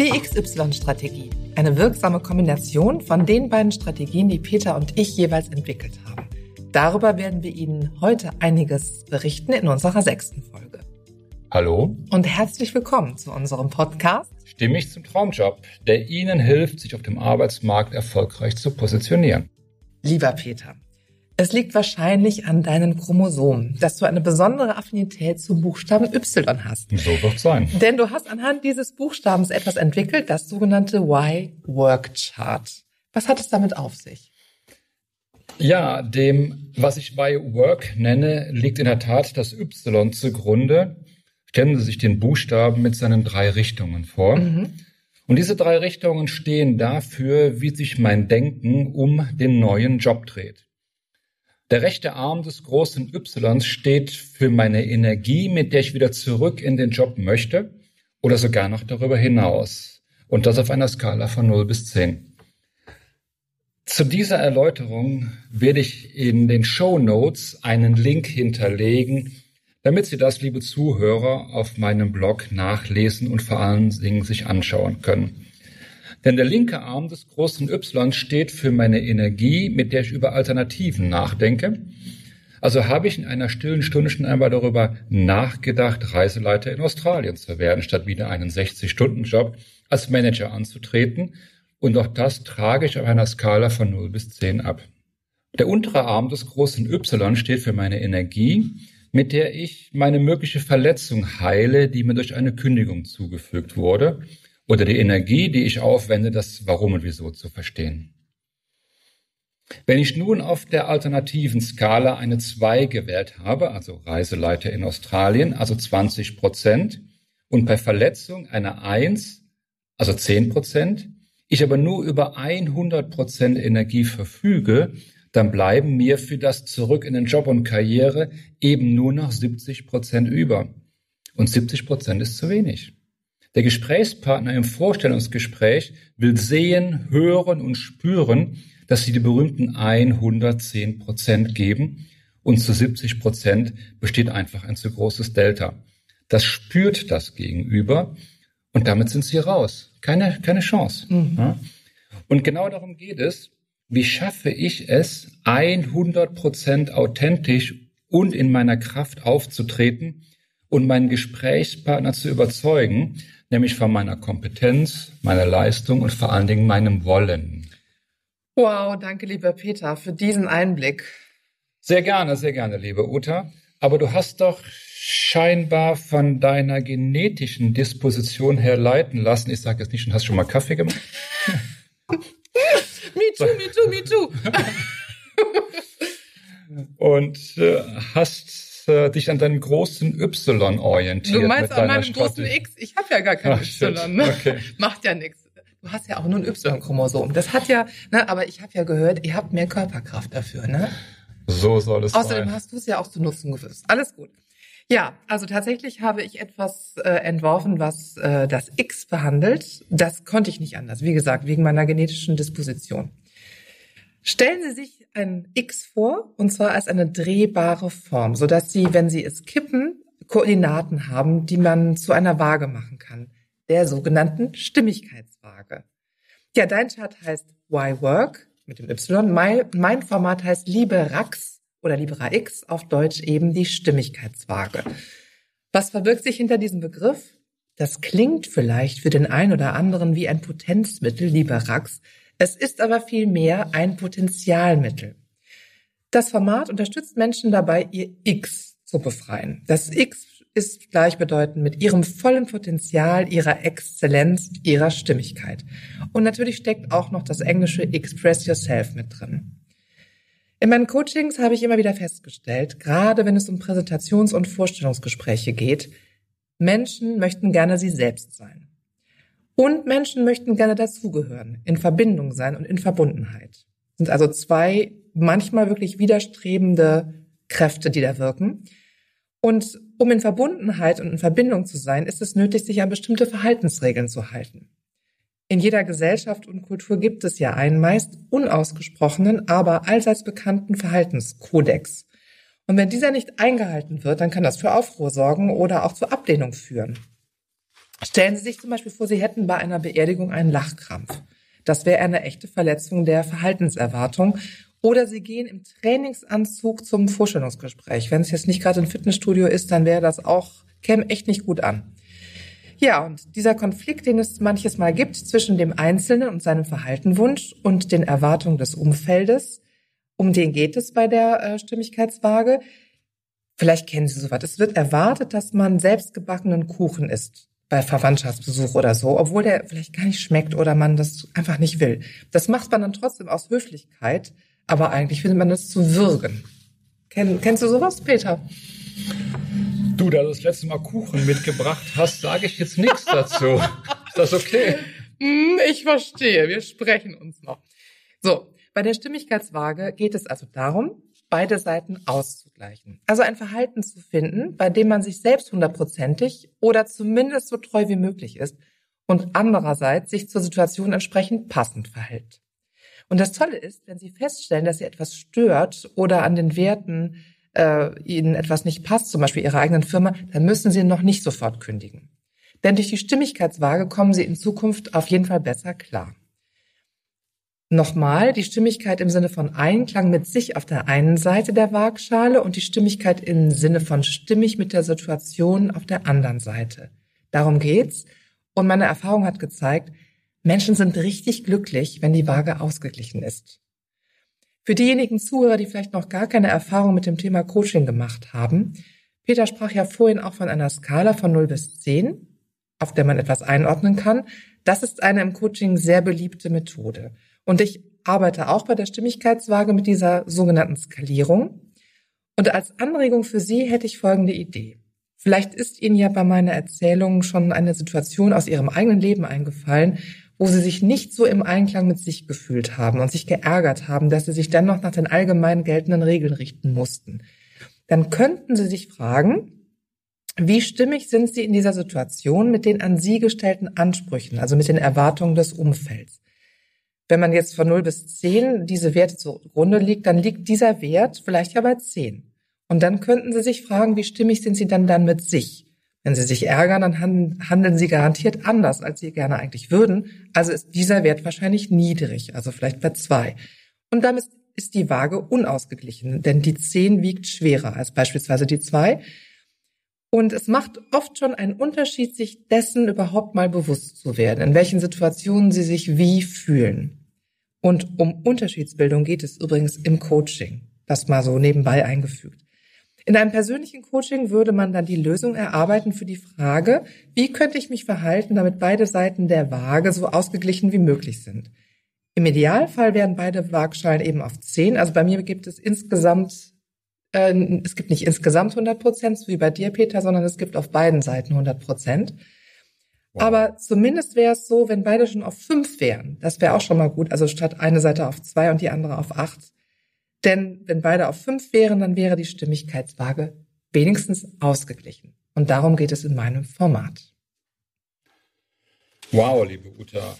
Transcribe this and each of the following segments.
Die XY-Strategie. Eine wirksame Kombination von den beiden Strategien, die Peter und ich jeweils entwickelt haben. Darüber werden wir Ihnen heute einiges berichten in unserer sechsten Folge. Hallo und herzlich willkommen zu unserem Podcast Stimmig zum Traumjob, der Ihnen hilft, sich auf dem Arbeitsmarkt erfolgreich zu positionieren. Lieber Peter, es liegt wahrscheinlich an deinen Chromosomen, dass du eine besondere Affinität zum Buchstaben Y hast. So wird sein. Denn du hast anhand dieses Buchstabens etwas entwickelt, das sogenannte Y-Work-Chart. Was hat es damit auf sich? Ja, dem, was ich Y-Work nenne, liegt in der Tat das Y zugrunde. Stellen Sie sich den Buchstaben mit seinen drei Richtungen vor. Mhm. Und diese drei Richtungen stehen dafür, wie sich mein Denken um den neuen Job dreht. Der rechte Arm des großen Y steht für meine Energie, mit der ich wieder zurück in den Job möchte oder sogar noch darüber hinaus. Und das auf einer Skala von 0 bis 10. Zu dieser Erläuterung werde ich in den Show Notes einen Link hinterlegen, damit Sie das, liebe Zuhörer, auf meinem Blog nachlesen und vor allen Dingen sich anschauen können. Denn der linke Arm des großen Y steht für meine Energie, mit der ich über Alternativen nachdenke. Also habe ich in einer stillen Stunde schon einmal darüber nachgedacht, Reiseleiter in Australien zu werden, statt wieder einen 60-Stunden-Job als Manager anzutreten. Und auch das trage ich auf einer Skala von 0 bis 10 ab. Der untere Arm des großen Y steht für meine Energie, mit der ich meine mögliche Verletzung heile, die mir durch eine Kündigung zugefügt wurde oder die Energie, die ich aufwende, das Warum und Wieso zu verstehen. Wenn ich nun auf der alternativen Skala eine 2 gewählt habe, also Reiseleiter in Australien, also 20 Prozent, und bei Verletzung eine 1, also 10 Prozent, ich aber nur über 100 Prozent Energie verfüge, dann bleiben mir für das Zurück in den Job und Karriere eben nur noch 70 Prozent über. Und 70 Prozent ist zu wenig. Der Gesprächspartner im Vorstellungsgespräch will sehen, hören und spüren, dass sie die berühmten 110 Prozent geben und zu 70 Prozent besteht einfach ein zu großes Delta. Das spürt das Gegenüber und damit sind sie raus. Keine, keine Chance. Mhm. Und genau darum geht es. Wie schaffe ich es, 100 Prozent authentisch und in meiner Kraft aufzutreten und meinen Gesprächspartner zu überzeugen, nämlich von meiner Kompetenz, meiner Leistung und vor allen Dingen meinem Wollen. Wow, danke lieber Peter für diesen Einblick. Sehr gerne, sehr gerne, liebe Uta. Aber du hast doch scheinbar von deiner genetischen Disposition her leiten lassen. Ich sage jetzt nicht, du hast schon mal Kaffee gemacht. me too, me too, me too. Und äh, hast äh, dich an deinem großen Y orientiert. Du meinst an meinem großen X? Ich habe ja gar kein Ach, Y. Ne? Okay. Macht ja nichts. Du hast ja auch nur ein Y-Chromosom. Das hat ja, ne, aber ich habe ja gehört, ihr habt mehr Körperkraft dafür, ne? So soll es Außerdem sein. hast du es ja auch zu Nutzen gewusst. Alles gut. Ja, also tatsächlich habe ich etwas äh, entworfen, was äh, das X behandelt. Das konnte ich nicht anders. Wie gesagt, wegen meiner genetischen Disposition. Stellen Sie sich ein X vor, und zwar als eine drehbare Form, so dass Sie, wenn Sie es kippen, Koordinaten haben, die man zu einer Waage machen kann, der sogenannten Stimmigkeitswaage. Ja, dein Chart heißt Why Work mit dem Y. Mein, mein Format heißt Liebe Rax oder Libera X, auf Deutsch eben die Stimmigkeitswaage. Was verbirgt sich hinter diesem Begriff? Das klingt vielleicht für den einen oder anderen wie ein Potenzmittel, Liberax, es ist aber vielmehr ein Potenzialmittel. Das Format unterstützt Menschen dabei, ihr X zu befreien. Das X ist gleichbedeutend mit ihrem vollen Potenzial, ihrer Exzellenz, ihrer Stimmigkeit. Und natürlich steckt auch noch das englische Express Yourself mit drin. In meinen Coachings habe ich immer wieder festgestellt, gerade wenn es um Präsentations- und Vorstellungsgespräche geht, Menschen möchten gerne sie selbst sein. Und Menschen möchten gerne dazugehören, in Verbindung sein und in Verbundenheit. Das sind also zwei manchmal wirklich widerstrebende Kräfte, die da wirken. Und um in Verbundenheit und in Verbindung zu sein, ist es nötig, sich an bestimmte Verhaltensregeln zu halten. In jeder Gesellschaft und Kultur gibt es ja einen meist unausgesprochenen, aber allseits bekannten Verhaltenskodex. Und wenn dieser nicht eingehalten wird, dann kann das für Aufruhr sorgen oder auch zur Ablehnung führen. Stellen Sie sich zum Beispiel vor, Sie hätten bei einer Beerdigung einen Lachkrampf. Das wäre eine echte Verletzung der Verhaltenserwartung. Oder Sie gehen im Trainingsanzug zum Vorstellungsgespräch. Wenn es jetzt nicht gerade ein Fitnessstudio ist, dann wäre das auch, käme echt nicht gut an. Ja, und dieser Konflikt, den es manches Mal gibt zwischen dem Einzelnen und seinem Verhaltenwunsch und den Erwartungen des Umfeldes, um den geht es bei der äh, Stimmigkeitswaage. Vielleicht kennen Sie sowas. Es wird erwartet, dass man selbstgebackenen Kuchen isst bei Verwandtschaftsbesuch oder so, obwohl der vielleicht gar nicht schmeckt oder man das einfach nicht will. Das macht man dann trotzdem aus Höflichkeit, aber eigentlich findet man das zu würgen. Kenn, kennst du sowas, Peter? Du, da du das letzte Mal Kuchen mitgebracht hast, sage ich jetzt nichts dazu. Ist das okay? Hm, ich verstehe, wir sprechen uns noch. So, bei der Stimmigkeitswaage geht es also darum, beide Seiten auszugleichen. Also ein Verhalten zu finden, bei dem man sich selbst hundertprozentig oder zumindest so treu wie möglich ist und andererseits sich zur Situation entsprechend passend verhält. Und das Tolle ist, wenn Sie feststellen, dass Sie etwas stört oder an den Werten äh, Ihnen etwas nicht passt, zum Beispiel Ihrer eigenen Firma, dann müssen Sie noch nicht sofort kündigen. Denn durch die Stimmigkeitswaage kommen Sie in Zukunft auf jeden Fall besser klar. Nochmal die Stimmigkeit im Sinne von Einklang mit sich auf der einen Seite der Waagschale und die Stimmigkeit im Sinne von stimmig mit der Situation auf der anderen Seite. Darum geht's. Und meine Erfahrung hat gezeigt, Menschen sind richtig glücklich, wenn die Waage ausgeglichen ist. Für diejenigen Zuhörer, die vielleicht noch gar keine Erfahrung mit dem Thema Coaching gemacht haben, Peter sprach ja vorhin auch von einer Skala von 0 bis 10, auf der man etwas einordnen kann. Das ist eine im Coaching sehr beliebte Methode. Und ich arbeite auch bei der Stimmigkeitswaage mit dieser sogenannten Skalierung. Und als Anregung für Sie hätte ich folgende Idee. Vielleicht ist Ihnen ja bei meiner Erzählung schon eine Situation aus Ihrem eigenen Leben eingefallen, wo Sie sich nicht so im Einklang mit sich gefühlt haben und sich geärgert haben, dass Sie sich dann noch nach den allgemein geltenden Regeln richten mussten. Dann könnten Sie sich fragen, wie stimmig sind Sie in dieser Situation mit den an Sie gestellten Ansprüchen, also mit den Erwartungen des Umfelds? Wenn man jetzt von 0 bis 10 diese Werte zugrunde liegt, dann liegt dieser Wert vielleicht ja bei 10. Und dann könnten Sie sich fragen, wie stimmig sind Sie dann dann mit sich? Wenn Sie sich ärgern, dann handeln Sie garantiert anders, als Sie gerne eigentlich würden. Also ist dieser Wert wahrscheinlich niedrig, also vielleicht bei 2. Und damit ist die Waage unausgeglichen, denn die 10 wiegt schwerer als beispielsweise die 2. Und es macht oft schon einen Unterschied, sich dessen überhaupt mal bewusst zu werden, in welchen Situationen Sie sich wie fühlen. Und um Unterschiedsbildung geht es übrigens im Coaching. Das mal so nebenbei eingefügt. In einem persönlichen Coaching würde man dann die Lösung erarbeiten für die Frage, wie könnte ich mich verhalten, damit beide Seiten der Waage so ausgeglichen wie möglich sind. Im Idealfall werden beide Waagschalen eben auf 10. Also bei mir gibt es insgesamt, äh, es gibt nicht insgesamt 100 Prozent, so wie bei dir, Peter, sondern es gibt auf beiden Seiten 100 Prozent. Aber zumindest wäre es so, wenn beide schon auf fünf wären. Das wäre auch schon mal gut. Also statt eine Seite auf zwei und die andere auf acht. Denn wenn beide auf fünf wären, dann wäre die Stimmigkeitswaage wenigstens ausgeglichen. Und darum geht es in meinem Format. Wow, liebe Uta.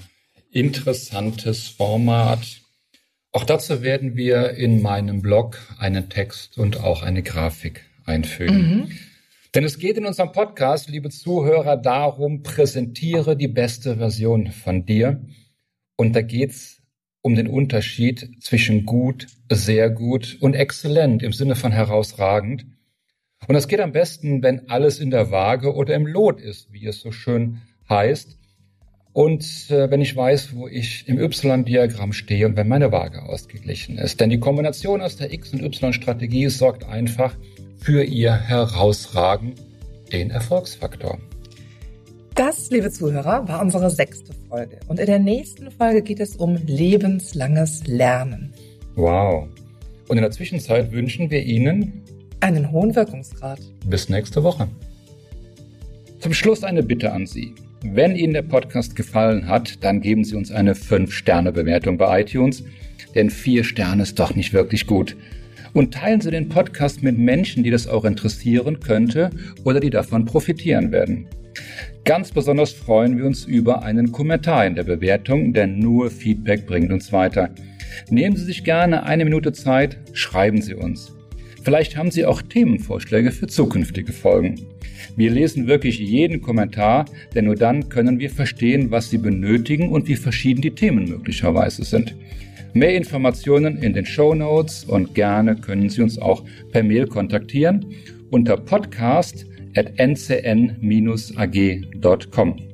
Interessantes Format. Auch dazu werden wir in meinem Blog einen Text und auch eine Grafik einfügen. Mhm. Denn es geht in unserem Podcast, liebe Zuhörer, darum, präsentiere die beste Version von dir. Und da geht's um den Unterschied zwischen gut, sehr gut und exzellent im Sinne von herausragend. Und das geht am besten, wenn alles in der Waage oder im Lot ist, wie es so schön heißt. Und äh, wenn ich weiß, wo ich im Y-Diagramm stehe und wenn meine Waage ausgeglichen ist. Denn die Kombination aus der X- und Y-Strategie sorgt einfach für ihr Herausragen den Erfolgsfaktor. Das, liebe Zuhörer, war unsere sechste Folge. Und in der nächsten Folge geht es um lebenslanges Lernen. Wow. Und in der Zwischenzeit wünschen wir Ihnen einen hohen Wirkungsgrad. Bis nächste Woche. Zum Schluss eine Bitte an Sie. Wenn Ihnen der Podcast gefallen hat, dann geben Sie uns eine 5-Sterne-Bewertung bei iTunes, denn 4 Sterne ist doch nicht wirklich gut und teilen Sie den Podcast mit Menschen, die das auch interessieren könnte oder die davon profitieren werden. Ganz besonders freuen wir uns über einen Kommentar in der Bewertung, denn nur Feedback bringt uns weiter. Nehmen Sie sich gerne eine Minute Zeit, schreiben Sie uns. Vielleicht haben Sie auch Themenvorschläge für zukünftige Folgen. Wir lesen wirklich jeden Kommentar, denn nur dann können wir verstehen, was Sie benötigen und wie verschieden die Themen möglicherweise sind. Mehr Informationen in den Show Notes und gerne können Sie uns auch per Mail kontaktieren unter podcast.ncn-ag.com.